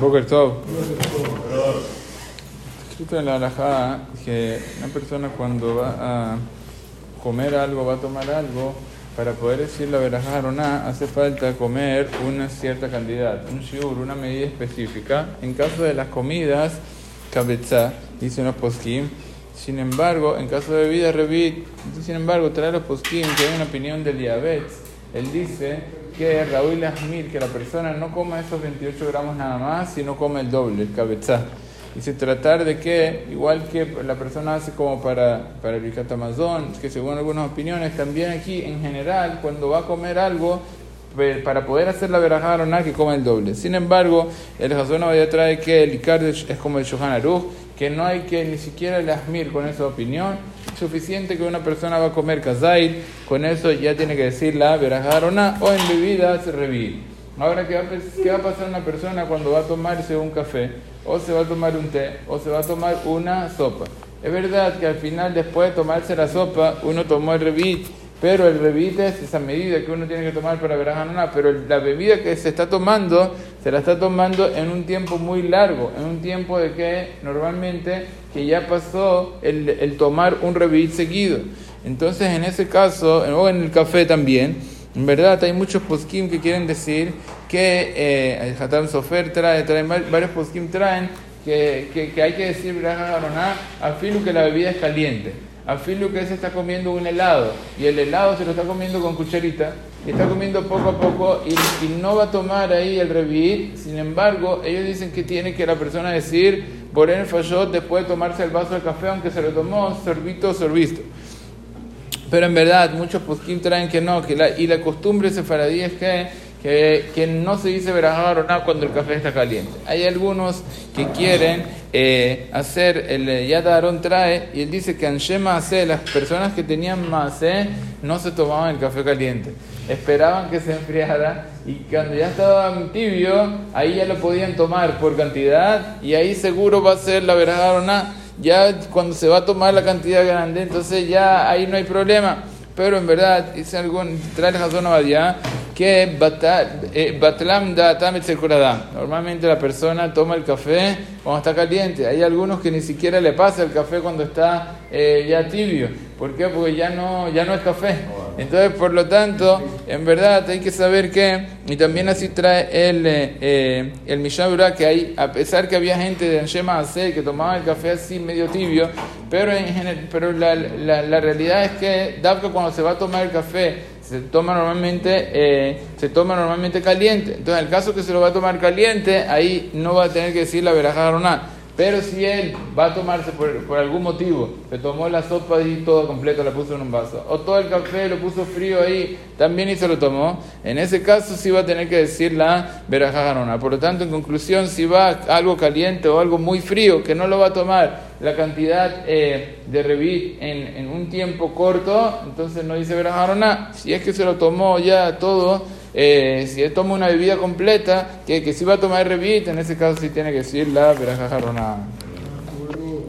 Boker Tov. Escrito en la alajá que una persona cuando va a comer algo, va a tomar algo, para poder decir la verajá nada hace falta comer una cierta cantidad, un shiur, una medida específica. En caso de las comidas, cabeza, dicen los poskim. Sin embargo, en caso de bebida, revit, sin embargo, trae los poskim que hay una opinión del diabetes. Él dice que Raúl Asmir, que la persona no coma esos 28 gramos nada más, sino come el doble, el cabezá. Dice tratar de que, igual que la persona hace como para, para el Amazon, que según algunas opiniones, también aquí en general, cuando va a comer algo, para poder hacer la verajá nada que coma el doble. Sin embargo, el Hazón ya trae que el Icar es como el Shohan Aruch, que no hay que ni siquiera el Asmir con esa opinión. Suficiente que una persona va a comer kazait, con eso ya tiene que decir la verajá o en bebidas revir. Ahora, ¿qué va, ¿qué va a pasar una persona cuando va a tomarse un café, o se va a tomar un té, o se va a tomar una sopa? Es verdad que al final, después de tomarse la sopa, uno tomó el revit pero el revite es esa medida que uno tiene que tomar para nada pero la bebida que se está tomando, se la está tomando en un tiempo muy largo, en un tiempo de que normalmente que ya pasó el, el tomar un revit seguido. Entonces, en ese caso, o en el café también, en verdad hay muchos poskim que quieren decir que eh, el Hatam Sofer trae, varios poskim traen que, que, que, hay que decir a filo que la bebida es caliente filo que se está comiendo un helado y el helado se lo está comiendo con cucharita está comiendo poco a poco y, no va a tomar ahí el revit. Sin embargo, ellos dicen que tiene que la persona decir por el fallot después de tomarse el vaso de café, aunque se lo tomó sorbito, sorbisto. Pero en verdad, muchos poskim traen que no, que la, y la costumbre sefaradí es que que, que no se dice verajá cuando el café está caliente. Hay algunos que quieren eh, hacer, el eh, Yad Aarón trae, y él dice que en Shema las personas que tenían Maase no se tomaban el café caliente. Esperaban que se enfriara y cuando ya estaba tibio, ahí ya lo podían tomar por cantidad y ahí seguro va a ser la verajá nada. Ya cuando se va a tomar la cantidad grande, entonces ya ahí no hay problema. Pero en verdad, dice algún, trae el Hazón que eh, Batlam da Normalmente la persona toma el café cuando está caliente. Hay algunos que ni siquiera le pasa el café cuando está eh, ya tibio. ¿Por qué? Porque ya no, ya no es café. Entonces, por lo tanto, en verdad hay que saber que, y también así trae el, eh, el Mishabura, que hay, a pesar que había gente de Anshema Ase que tomaba el café así medio tibio, pero, en, pero la, la, realidad es que, que cuando se va a tomar el café, se toma normalmente eh, se toma normalmente caliente. Entonces en el caso que se lo va a tomar caliente ahí no va a tener que decir la verajá pero si él va a tomarse por, por, algún motivo, se tomó la sopa y todo completo, la puso en un vaso, o todo el café lo puso frío ahí, también y se lo tomó, en ese caso sí va a tener que decir la verajajarona. Por lo tanto, en conclusión, si va algo caliente o algo muy frío, que no lo va a tomar la cantidad eh, de revit en, en, un tiempo corto, entonces no dice verajajarona. Si es que se lo tomó ya todo, eh, si él toma una bebida completa, que, que si va a tomar revit, en ese caso sí tiene que decir la veraja